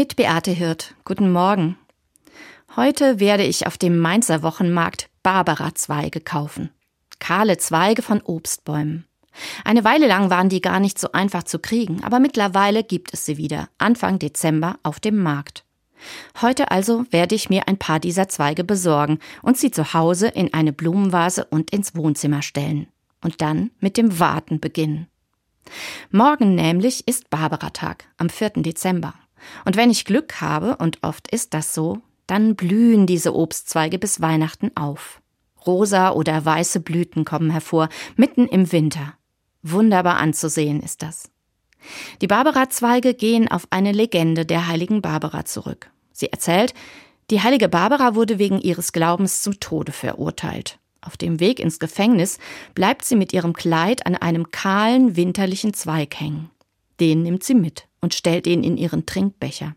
Mit Beate Hirt. Guten Morgen. Heute werde ich auf dem Mainzer Wochenmarkt Barbara-Zweige kaufen. Kahle Zweige von Obstbäumen. Eine Weile lang waren die gar nicht so einfach zu kriegen, aber mittlerweile gibt es sie wieder, Anfang Dezember auf dem Markt. Heute also werde ich mir ein paar dieser Zweige besorgen und sie zu Hause in eine Blumenvase und ins Wohnzimmer stellen. Und dann mit dem Warten beginnen. Morgen nämlich ist Barbaratag, am 4. Dezember. Und wenn ich Glück habe, und oft ist das so, dann blühen diese Obstzweige bis Weihnachten auf. Rosa oder weiße Blüten kommen hervor, mitten im Winter. Wunderbar anzusehen ist das. Die Barbara-Zweige gehen auf eine Legende der heiligen Barbara zurück. Sie erzählt, die heilige Barbara wurde wegen ihres Glaubens zum Tode verurteilt. Auf dem Weg ins Gefängnis bleibt sie mit ihrem Kleid an einem kahlen winterlichen Zweig hängen. Den nimmt sie mit und stellt ihn in ihren Trinkbecher.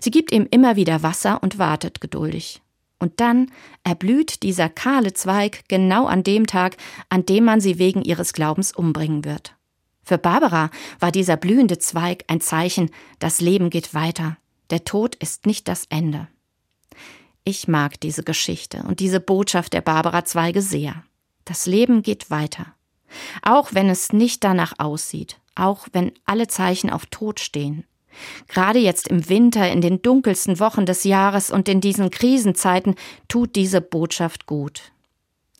Sie gibt ihm immer wieder Wasser und wartet geduldig. Und dann erblüht dieser kahle Zweig genau an dem Tag, an dem man sie wegen ihres Glaubens umbringen wird. Für Barbara war dieser blühende Zweig ein Zeichen, das Leben geht weiter. Der Tod ist nicht das Ende. Ich mag diese Geschichte und diese Botschaft der Barbara-Zweige sehr. Das Leben geht weiter. Auch wenn es nicht danach aussieht, auch wenn alle Zeichen auf Tod stehen. Gerade jetzt im Winter, in den dunkelsten Wochen des Jahres und in diesen Krisenzeiten tut diese Botschaft gut.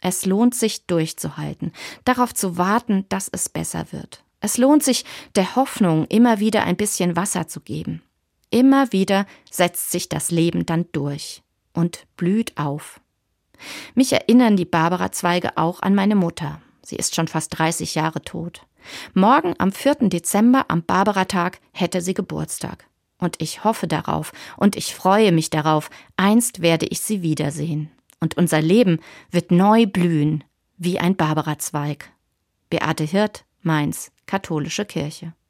Es lohnt sich durchzuhalten, darauf zu warten, dass es besser wird. Es lohnt sich, der Hoffnung immer wieder ein bisschen Wasser zu geben. Immer wieder setzt sich das Leben dann durch und blüht auf. Mich erinnern die Barbara-Zweige auch an meine Mutter. Sie ist schon fast 30 Jahre tot. Morgen am 4. Dezember am Barbara-Tag hätte sie Geburtstag. Und ich hoffe darauf und ich freue mich darauf, einst werde ich sie wiedersehen. Und unser Leben wird neu blühen, wie ein Barbara-Zweig. Beate Hirt, Mainz, Katholische Kirche.